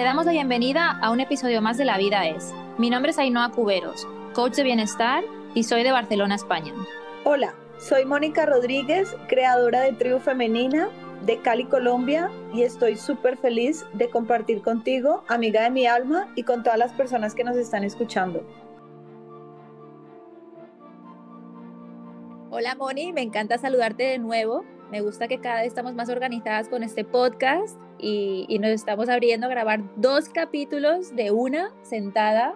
Te damos la bienvenida a un episodio más de La Vida es. Mi nombre es Ainhoa Cuberos, coach de bienestar y soy de Barcelona, España. Hola, soy Mónica Rodríguez, creadora de Tribu Femenina de Cali, Colombia, y estoy súper feliz de compartir contigo, amiga de mi alma, y con todas las personas que nos están escuchando. Hola Moni, me encanta saludarte de nuevo. Me gusta que cada vez estamos más organizadas con este podcast y, y nos estamos abriendo a grabar dos capítulos de una sentada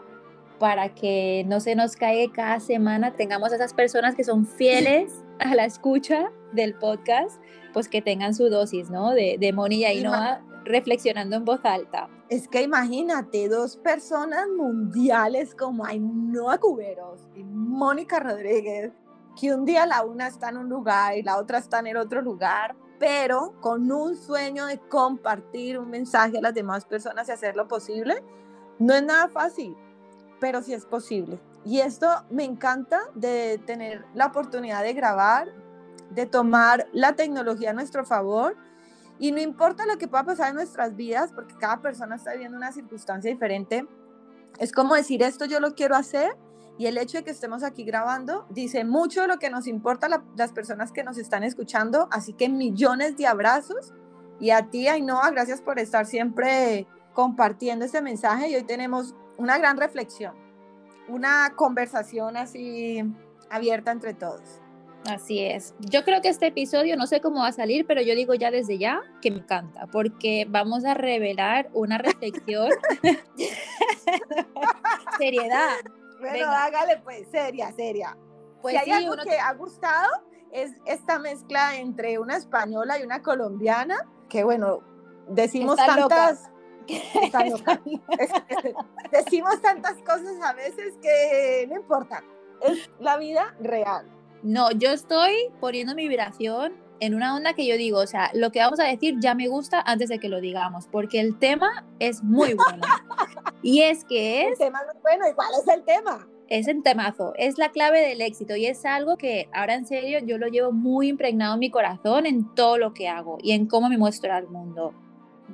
para que no se nos caiga cada semana, tengamos a esas personas que son fieles a la escucha del podcast, pues que tengan su dosis, ¿no? De, de Moni y Ainhoa reflexionando en voz alta. Es que imagínate dos personas mundiales como Ainhoa Cuberos y Mónica Rodríguez, que un día la una está en un lugar y la otra está en el otro lugar, pero con un sueño de compartir un mensaje a las demás personas y hacerlo posible, no es nada fácil, pero sí es posible. Y esto me encanta de tener la oportunidad de grabar, de tomar la tecnología a nuestro favor. Y no importa lo que pueda pasar en nuestras vidas, porque cada persona está viviendo una circunstancia diferente, es como decir, esto yo lo quiero hacer. Y el hecho de que estemos aquí grabando dice mucho de lo que nos importa a las personas que nos están escuchando. Así que millones de abrazos. Y a ti, Ainhoa, gracias por estar siempre compartiendo este mensaje. Y hoy tenemos una gran reflexión, una conversación así abierta entre todos. Así es. Yo creo que este episodio, no sé cómo va a salir, pero yo digo ya desde ya que me encanta, porque vamos a revelar una reflexión. Seriedad. Bueno, hágale pues, seria, seria. Pues si hay algo que ha gustado es esta mezcla entre una española y una colombiana, que bueno, decimos tantas... Decimos tantas cosas a veces que no importa. Es la vida real. No, yo estoy poniendo mi vibración en una onda que yo digo, o sea, lo que vamos a decir ya me gusta antes de que lo digamos, porque el tema es muy bueno. y es que es... El tema no es bueno, igual es el tema. Es el temazo, es la clave del éxito y es algo que ahora en serio yo lo llevo muy impregnado en mi corazón en todo lo que hago y en cómo me muestro al mundo.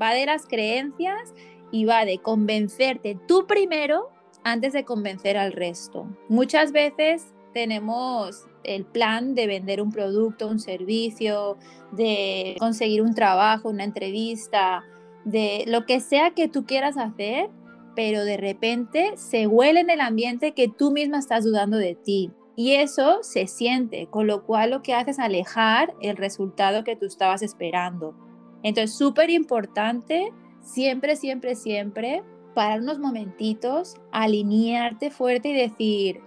Va de las creencias y va de convencerte tú primero antes de convencer al resto. Muchas veces tenemos el plan de vender un producto, un servicio, de conseguir un trabajo, una entrevista, de lo que sea que tú quieras hacer, pero de repente se huele en el ambiente que tú misma estás dudando de ti. Y eso se siente, con lo cual lo que hace es alejar el resultado que tú estabas esperando. Entonces, súper importante, siempre, siempre, siempre, parar unos momentitos, alinearte fuerte y decir,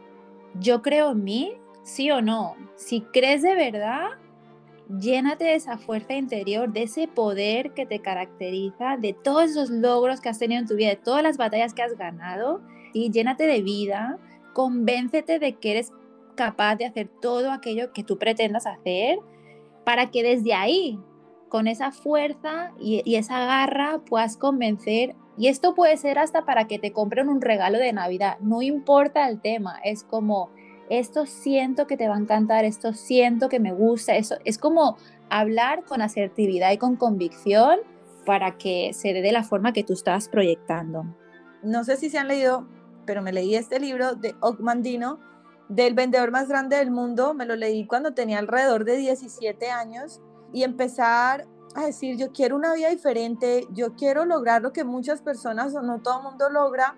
yo creo en mí, sí o no. Si crees de verdad, llénate de esa fuerza interior, de ese poder que te caracteriza, de todos esos logros que has tenido en tu vida, de todas las batallas que has ganado, y llénate de vida, convéncete de que eres capaz de hacer todo aquello que tú pretendas hacer para que desde ahí con esa fuerza y, esa garra puedas convencer. Y esto puede ser hasta para que te compren un regalo de Navidad. No importa el tema, es como, esto siento que te va a encantar, esto siento que me gusta. Eso es como hablar con asertividad y con convicción para que se dé de la forma que tú estás proyectando. No sé si se han leído, pero me leí este libro de Ogmandino, del vendedor más grande del mundo. Me lo leí cuando tenía alrededor de 17 años y empezar a decir, yo quiero una vida diferente, yo quiero lograr lo que muchas personas o no todo el mundo logra,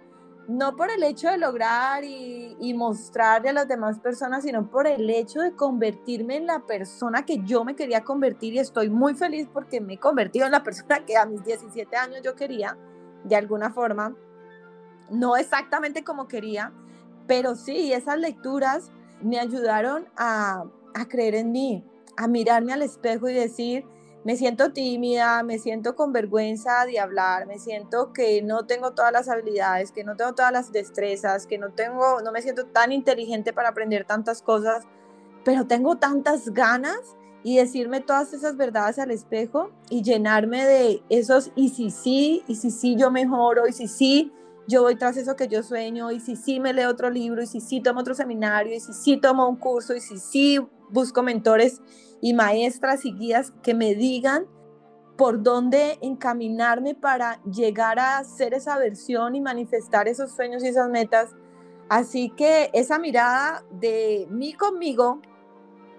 no por el hecho de lograr y, mostrarle a las demás personas, sino por el hecho de convertirme en la persona que yo me quería convertir y estoy muy feliz porque me he convertido en la persona que a mis 17 años yo quería, de alguna forma, no exactamente como quería, pero sí, esas lecturas me ayudaron a creer en mí, a mirarme al espejo y decir, me siento tímida, me siento con vergüenza de hablar, me siento que no tengo todas las habilidades, que no tengo todas las destrezas, que no tengo, no me siento tan inteligente para aprender tantas cosas, pero tengo tantas ganas y decirme todas esas verdades al espejo y llenarme de esos y si sí, y si sí yo mejoro, y si sí yo voy tras eso que yo sueño, y si sí me leo otro libro, y si sí tomo otro seminario, y si sí tomo un curso, y si sí busco mentores y maestras y guías que me digan por dónde encaminarme para llegar a ser esa versión y manifestar esos sueños y esas metas. Así que esa mirada de mí conmigo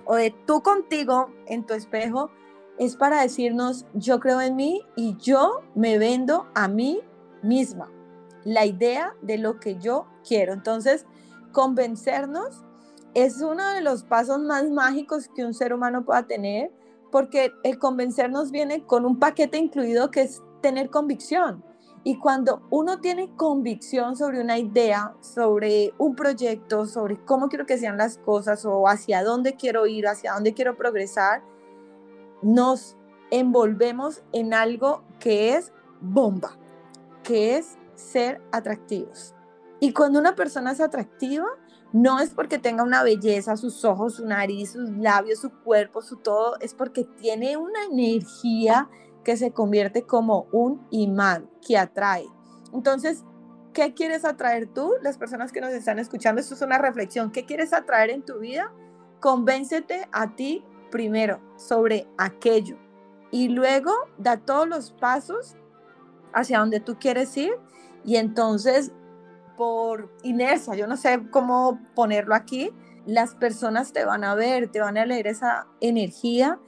o de tú contigo en tu espejo es para decirnos, yo creo en mí y yo me vendo a mí misma, la idea de lo que yo quiero. Entonces, convencernos es uno de los pasos más mágicos que un ser humano pueda tener, porque el convencernos viene con un paquete incluido que es tener convicción. Y cuando uno tiene convicción sobre una idea, sobre un proyecto, sobre cómo quiero que sean las cosas o hacia dónde quiero ir, hacia dónde quiero progresar, nos envolvemos en algo que es bomba, que es ser atractivos. Y cuando una persona es atractiva, no es porque tenga una belleza, sus ojos, su nariz, sus labios, su cuerpo, su todo, es porque tiene una energía que se convierte como un imán que atrae. Entonces, ¿qué quieres atraer tú? Las personas que nos están escuchando, esto es una reflexión. ¿Qué quieres atraer en tu vida? Convéncete a ti primero sobre aquello y luego da todos los pasos hacia donde tú quieres ir y entonces por inercia, yo no sé cómo ponerlo aquí, las personas te van a ver, te van a leer esa energía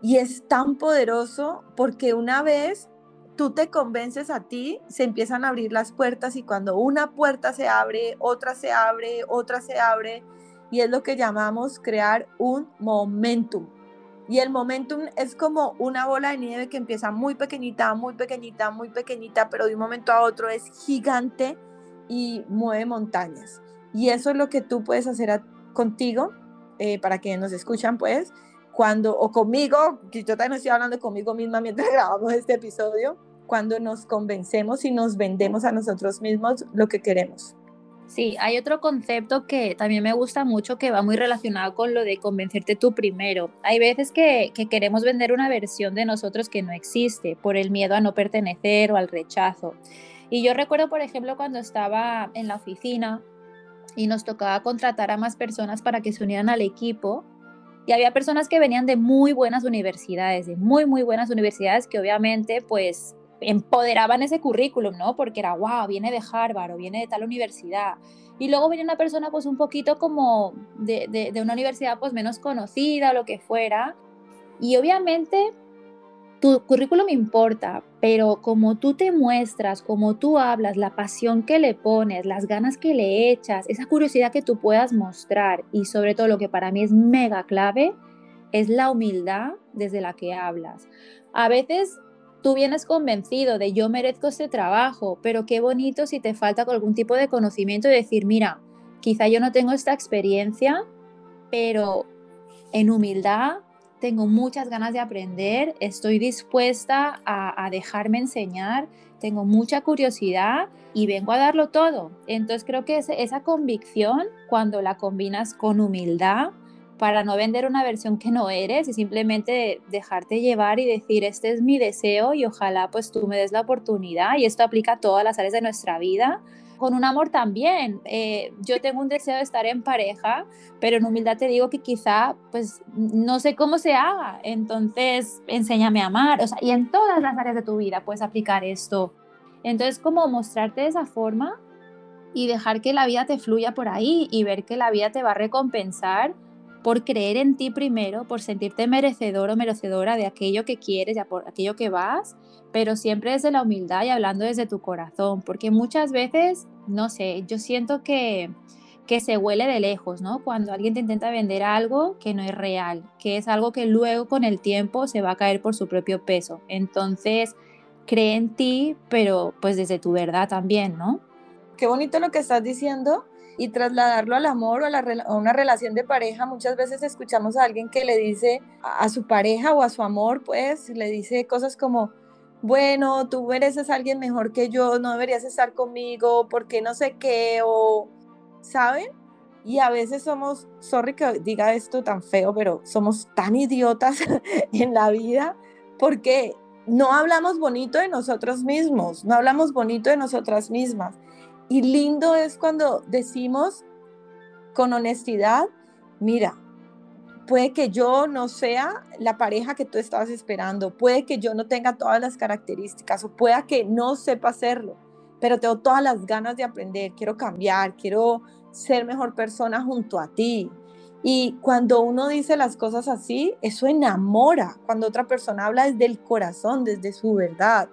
y es tan poderoso porque una vez tú te convences a ti, se empiezan a abrir las puertas y cuando una puerta se abre, otra se abre, otra se abre y es lo que llamamos crear un momentum. Y el momentum es como una bola de nieve que empieza muy pequeñita, muy pequeñita, muy pequeñita, pero de un momento a otro es gigante y mueve montañas. Y eso es lo que tú puedes hacer contigo, eh, para que nos escuchan, pues, cuando, o conmigo, que yo también estoy hablando conmigo misma mientras grabamos este episodio, cuando nos convencemos y nos vendemos a nosotros mismos lo que queremos. Sí, hay otro concepto que también me gusta mucho que va muy relacionado con lo de convencerte tú primero. Hay veces que, que, queremos vender una versión de nosotros que no existe por el miedo a no pertenecer o al rechazo. Y yo recuerdo, por ejemplo, cuando estaba en la oficina y nos tocaba contratar a más personas para que se unieran al equipo. Y había personas que venían de muy buenas universidades, de muy, muy buenas universidades que obviamente pues empoderaban ese currículum, ¿no? Porque era, wow, viene de Harvard o viene de tal universidad. Y luego venía una persona pues un poquito como de, de, una universidad pues menos conocida lo que fuera. Y obviamente tu currículum importa, pero como tú te muestras, como tú hablas, la pasión que le pones, las ganas que le echas, esa curiosidad que tú puedas mostrar y sobre todo lo que para mí es mega clave, es la humildad desde la que hablas. A veces tú vienes convencido de yo merezco este trabajo, pero qué bonito si te falta algún tipo de conocimiento y decir, mira, quizá yo no tengo esta experiencia, pero en humildad tengo muchas ganas de aprender, estoy dispuesta a, dejarme enseñar, tengo mucha curiosidad y vengo a darlo todo. Entonces creo que esa convicción, cuando la combinas con humildad, para no vender una versión que no eres y simplemente dejarte llevar y decir, este es mi deseo y ojalá pues tú me des la oportunidad y esto aplica a todas las áreas de nuestra vida con un amor también. Eh, yo tengo un deseo de estar en pareja, pero en humildad te digo que quizá, pues, no sé cómo se haga. Entonces, enséñame a amar. O sea, y en todas las áreas de tu vida puedes aplicar esto. Entonces, como mostrarte de esa forma y dejar que la vida te fluya por ahí y ver que la vida te va a recompensar por creer en ti primero, por sentirte merecedor o merecedora de aquello que quieres, de aquello que vas, pero siempre desde la humildad y hablando desde tu corazón, porque muchas veces, no sé, yo siento que, que se huele de lejos, ¿no? Cuando alguien te intenta vender algo que no es real, que es algo que luego con el tiempo se va a caer por su propio peso. Entonces, cree en ti, pero pues desde tu verdad también, ¿no? Qué bonito lo que estás diciendo y trasladarlo al amor o a, una relación de pareja. Muchas veces escuchamos a alguien que le dice a, su pareja o a su amor, pues, le dice cosas como, bueno, tú mereces a alguien mejor que yo, no deberías estar conmigo, porque no sé qué, o, ¿saben? Y a veces somos, sorry que diga esto tan feo, pero somos tan idiotas en la vida porque no hablamos bonito de nosotros mismos, no hablamos bonito de nosotras mismas. Y lindo es cuando decimos con honestidad, mira, puede que yo no sea la pareja que tú estabas esperando, puede que yo no tenga todas las características o pueda que no sepa hacerlo, pero tengo todas las ganas de aprender, quiero cambiar, quiero ser mejor persona junto a ti. Y cuando uno dice las cosas así, eso enamora. Cuando otra persona habla desde el corazón, desde su verdad.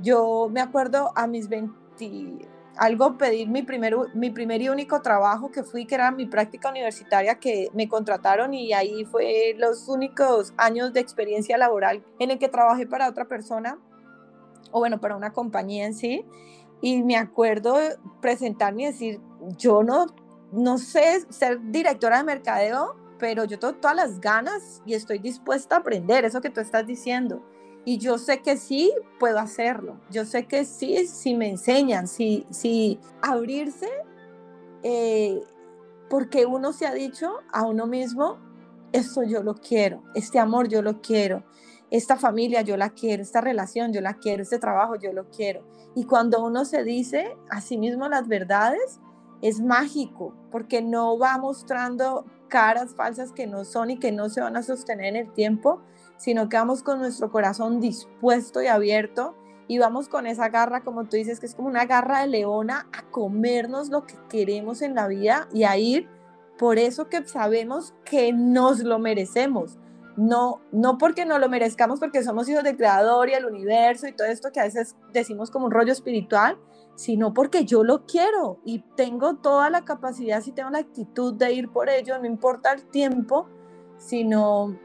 Yo me acuerdo a mis 20, algo pedir mi primer, mi primer y único trabajo que fui, que era mi práctica universitaria, que me contrataron y ahí fue los únicos años de experiencia laboral en el que trabajé para otra persona, o bueno, para una compañía en sí. Y me acuerdo presentarme y decir, yo no, no sé ser directora de mercadeo, pero yo tengo todas las ganas y estoy dispuesta a aprender eso que tú estás diciendo. Y yo sé que sí puedo hacerlo. Yo sé que sí, si me enseñan, si, si abrirse, eh, porque uno se ha dicho a uno mismo, esto yo lo quiero, este amor yo lo quiero, esta familia yo la quiero, esta relación yo la quiero, este trabajo yo lo quiero. Y cuando uno se dice a sí mismo las verdades, es mágico, porque no va mostrando caras falsas que no son y que no se van a sostener en el tiempo, sino que vamos con nuestro corazón dispuesto y abierto y vamos con esa garra, como tú dices, que es como una garra de leona a comernos lo que queremos en la vida y a ir por eso que sabemos que nos lo merecemos. No, no porque no lo merezcamos, porque somos hijos del Creador y el universo y todo esto que a veces decimos como un rollo espiritual, sino porque yo lo quiero y tengo toda la capacidad, si tengo la actitud de ir por ello, no importa el tiempo, sino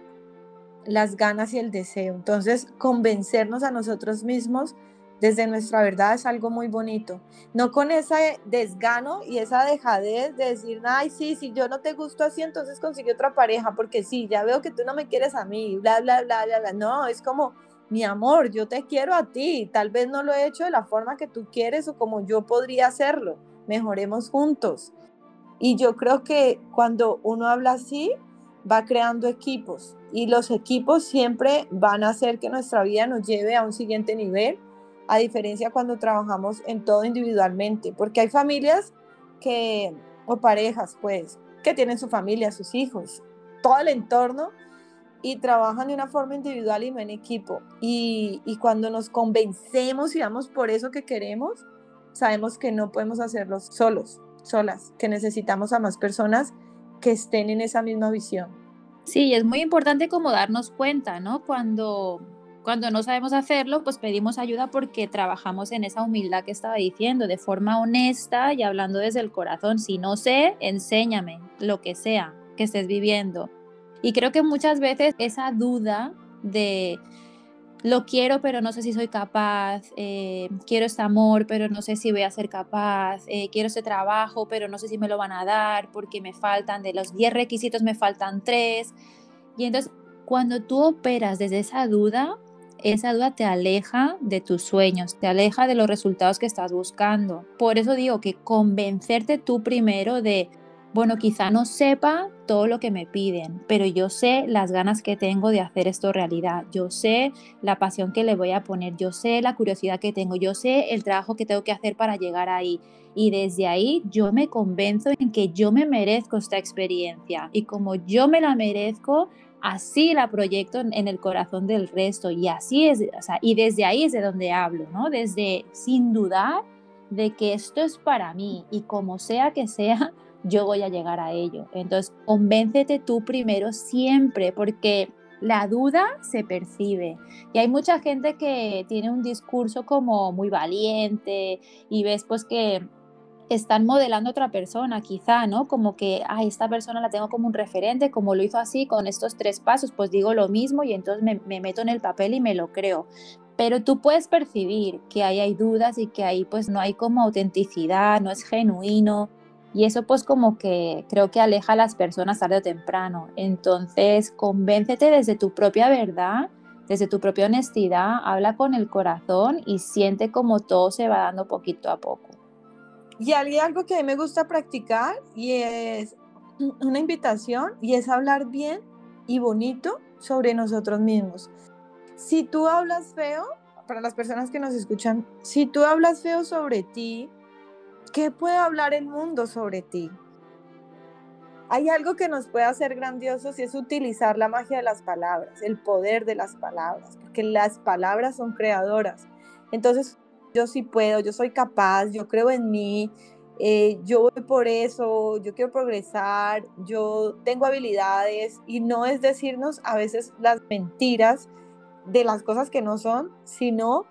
las ganas y el deseo. Entonces, convencernos a nosotros mismos desde nuestra verdad es algo muy bonito. No con ese desgano y esa dejadez de decir, ay, sí, si yo no te gusto así, entonces consigue otra pareja, porque sí, ya veo que tú no me quieres a mí, bla, bla, bla, bla, bla. No, es como, mi amor, yo te quiero a ti. Tal vez no lo he hecho de la forma que tú quieres o como yo podría hacerlo. Mejoremos juntos. Y yo creo que cuando uno habla así, va creando equipos y los equipos siempre van a hacer que nuestra vida nos lleve a un siguiente nivel, a diferencia cuando trabajamos en todo individualmente, porque hay familias que, o parejas pues, que tienen su familia, sus hijos, todo el entorno y trabajan de una forma individual y no en equipo. Y, y cuando nos convencemos y vamos por eso que queremos, sabemos que no podemos hacerlo solos, solas, que necesitamos a más personas que estén en esa misma visión. Sí, es muy importante como darnos cuenta, ¿no? Cuando, cuando no sabemos hacerlo, pues pedimos ayuda porque trabajamos en esa humildad que estaba diciendo, de forma honesta y hablando desde el corazón. Si no sé, enséñame lo que sea que estés viviendo. Y creo que muchas veces esa duda de lo quiero, pero no sé si soy capaz, eh, quiero este amor, pero no sé si voy a ser capaz, eh, quiero ese trabajo, pero no sé si me lo van a dar porque me faltan, de los 10 requisitos me faltan 3. Y entonces, cuando tú operas desde esa duda, esa duda te aleja de tus sueños, te aleja de los resultados que estás buscando. Por eso digo que convencerte tú primero de bueno, quizá no sepa todo lo que me piden, pero yo sé las ganas que tengo de hacer esto realidad, yo sé la pasión que le voy a poner, yo sé la curiosidad que tengo, yo sé el trabajo que tengo que hacer para llegar ahí. Y desde ahí yo me convenzo en que yo me merezco esta experiencia y como yo me la merezco, así la proyecto en el corazón del resto y así es, o sea, y desde ahí es de donde hablo, ¿no? Desde sin dudar de que esto es para mí y como sea que sea, yo voy a llegar a ello. Entonces, convéncete tú primero siempre, porque la duda se percibe. Y hay mucha gente que tiene un discurso como muy valiente y ves pues que están modelando a otra persona, quizá, ¿no? Como que, ay, esta persona la tengo como un referente, como lo hizo así con estos tres pasos, pues digo lo mismo y entonces me, me meto en el papel y me lo creo. Pero tú puedes percibir que ahí hay dudas y que ahí pues no hay como autenticidad, no es genuino, y eso pues como que creo que aleja a las personas tarde o temprano. Entonces, convéncete desde tu propia verdad, desde tu propia honestidad, habla con el corazón y siente como todo se va dando poquito a poco. Y hay algo que a mí me gusta practicar y es una invitación y es hablar bien y bonito sobre nosotros mismos. Si tú hablas feo, para las personas que nos escuchan, si tú hablas feo sobre ti, ¿qué puede hablar el mundo sobre ti? hay algo que nos puede hacer grandiosos y es utilizar la magia de las palabras, el poder de las palabras, porque las palabras son creadoras. Entonces, yo sí puedo, yo soy capaz, yo creo en mí, eh, yo voy por eso, yo quiero progresar, yo tengo habilidades y no es decirnos a veces las mentiras de las cosas que no son, sino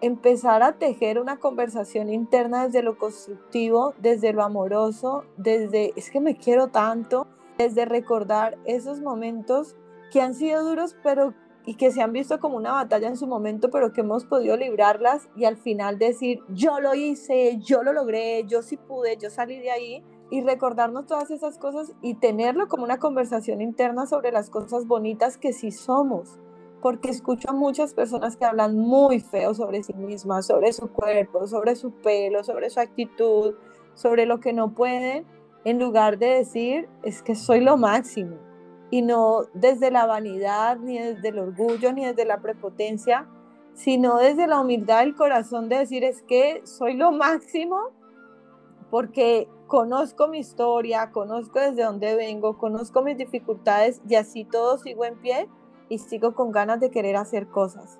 empezar a tejer una conversación interna desde lo constructivo, desde lo amoroso, desde es que me quiero tanto, desde recordar esos momentos que han sido duros, pero y que se han visto como una batalla en su momento, pero que hemos podido librarlas y al final decir, yo lo hice, yo lo logré, yo sí pude, yo salí de ahí y recordarnos todas esas cosas y tenerlo como una conversación interna sobre las cosas bonitas que sí somos porque escucho a muchas personas que hablan muy feo sobre sí mismas, sobre su cuerpo, sobre su pelo, sobre su actitud, sobre lo que no pueden, en lugar de decir, es que soy lo máximo. Y no desde la vanidad, ni desde el orgullo, ni desde la prepotencia, sino desde la humildad del corazón de decir, es que soy lo máximo porque conozco mi historia, conozco desde dónde vengo, conozco mis dificultades y así todo sigo en pie y sigo con ganas de querer hacer cosas.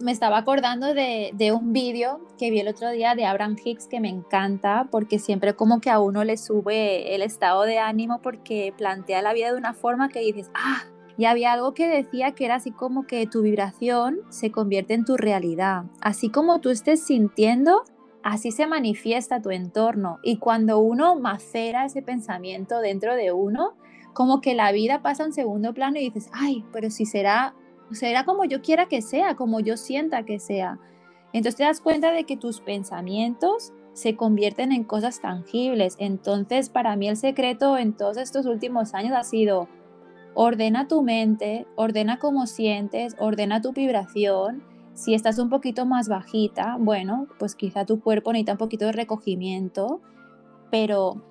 Me estaba acordando de, de un vídeo que vi el otro día de Abraham Hicks que me encanta porque siempre como que a uno le sube el estado de ánimo porque plantea la vida de una forma que dices, ah, y había algo que decía que era así como que tu vibración se convierte en tu realidad. Así como tú estés sintiendo, así se manifiesta tu entorno. Y cuando uno macera ese pensamiento dentro de uno, como que la vida pasa en segundo plano y dices, ay, pero si será, será como yo quiera que sea, como yo sienta que sea. Entonces te das cuenta de que tus pensamientos se convierten en cosas tangibles. Entonces, para mí el secreto en todos estos últimos años ha sido ordena tu mente, ordena cómo sientes, ordena tu vibración. Si estás un poquito más bajita, bueno, pues quizá tu cuerpo necesita un poquito de recogimiento, pero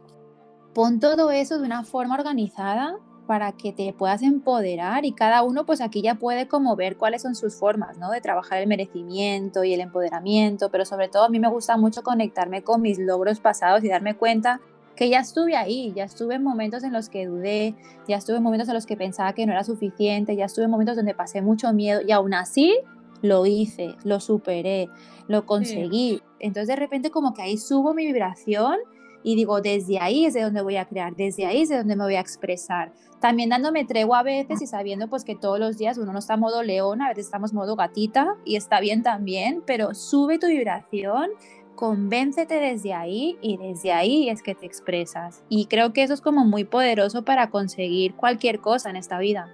pon todo eso de una forma organizada para que te puedas empoderar y cada uno pues aquí ya puede como ver cuáles son sus formas, ¿no? De trabajar el merecimiento y el empoderamiento, pero sobre todo a mí me gusta mucho conectarme con mis logros pasados y darme cuenta que ya estuve ahí, ya estuve en momentos en los que dudé, ya estuve en momentos en los que pensaba que no era suficiente, ya estuve en momentos donde pasé mucho miedo y aún así lo hice, lo superé, lo conseguí. Entonces de repente como que ahí subo mi vibración y digo, desde ahí es de donde voy a crear, desde ahí es de donde me voy a expresar. También dándome tregua a veces y sabiendo pues que todos los días uno no está modo león, a veces estamos modo gatita y está bien también, pero sube tu vibración, convéncete desde ahí y desde ahí es que te expresas. Y creo que eso es como muy poderoso para conseguir cualquier cosa en esta vida.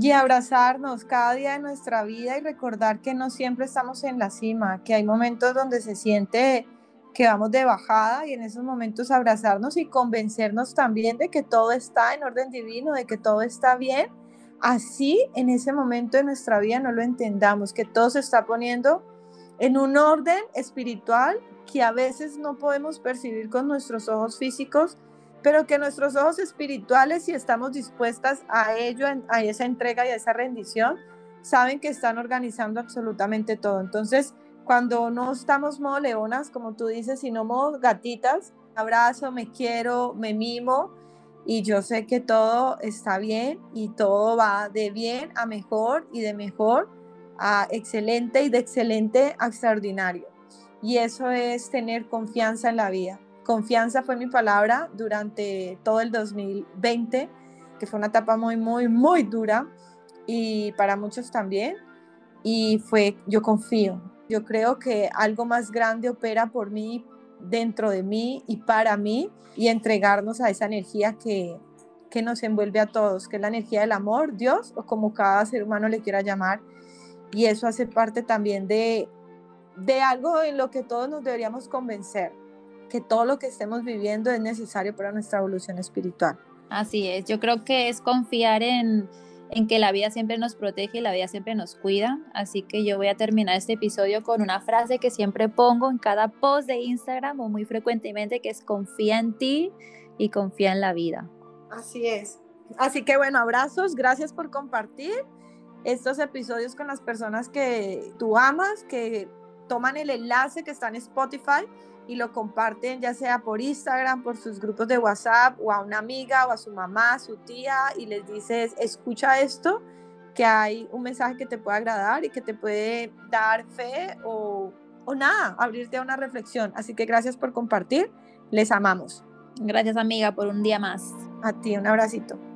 Y abrazarnos cada día de nuestra vida y recordar que no siempre estamos en la cima, que hay momentos donde se siente que vamos de bajada y en esos momentos abrazarnos y convencernos también de que todo está en orden divino, de que todo está bien. Así en ese momento de nuestra vida no lo entendamos, que todo se está poniendo en un orden espiritual que a veces no podemos percibir con nuestros ojos físicos, pero que nuestros ojos espirituales, si estamos dispuestas a ello, a esa entrega y a esa rendición, saben que están organizando absolutamente todo. Entonces, cuando no estamos modo leonas, como tú dices, sino modo gatitas, abrazo, me quiero, me mimo y yo sé que todo está bien y todo va de bien a mejor y de mejor a excelente y de excelente a extraordinario. Y eso es tener confianza en la vida. Confianza fue mi palabra durante todo el 2020, que fue una etapa muy, muy, muy dura y para muchos también. Y fue, yo confío, yo creo que algo más grande opera por mí, dentro de mí y para mí, y entregarnos a esa energía que, que nos envuelve a todos, que es la energía del amor, Dios, o como cada ser humano le quiera llamar. Y eso hace parte también de, de algo en lo que todos nos deberíamos convencer, que todo lo que estemos viviendo es necesario para nuestra evolución espiritual. Así es, yo creo que es confiar en, en que la vida siempre nos protege y la vida siempre nos cuida. Así que yo voy a terminar este episodio con una frase que siempre pongo en cada post de Instagram o muy frecuentemente, que es confía en ti y confía en la vida. Así es. Así que bueno, abrazos, gracias por compartir estos episodios con las personas que tú amas, que toman el enlace que está en Spotify y lo comparten ya sea por Instagram, por sus grupos de WhatsApp o a una amiga o a su mamá, su tía y les dices, escucha esto, que hay un mensaje que te puede agradar y que te puede dar fe o, o nada, abrirte a una reflexión. Así que gracias por compartir, les amamos. Gracias amiga por un día más. A ti, un abracito.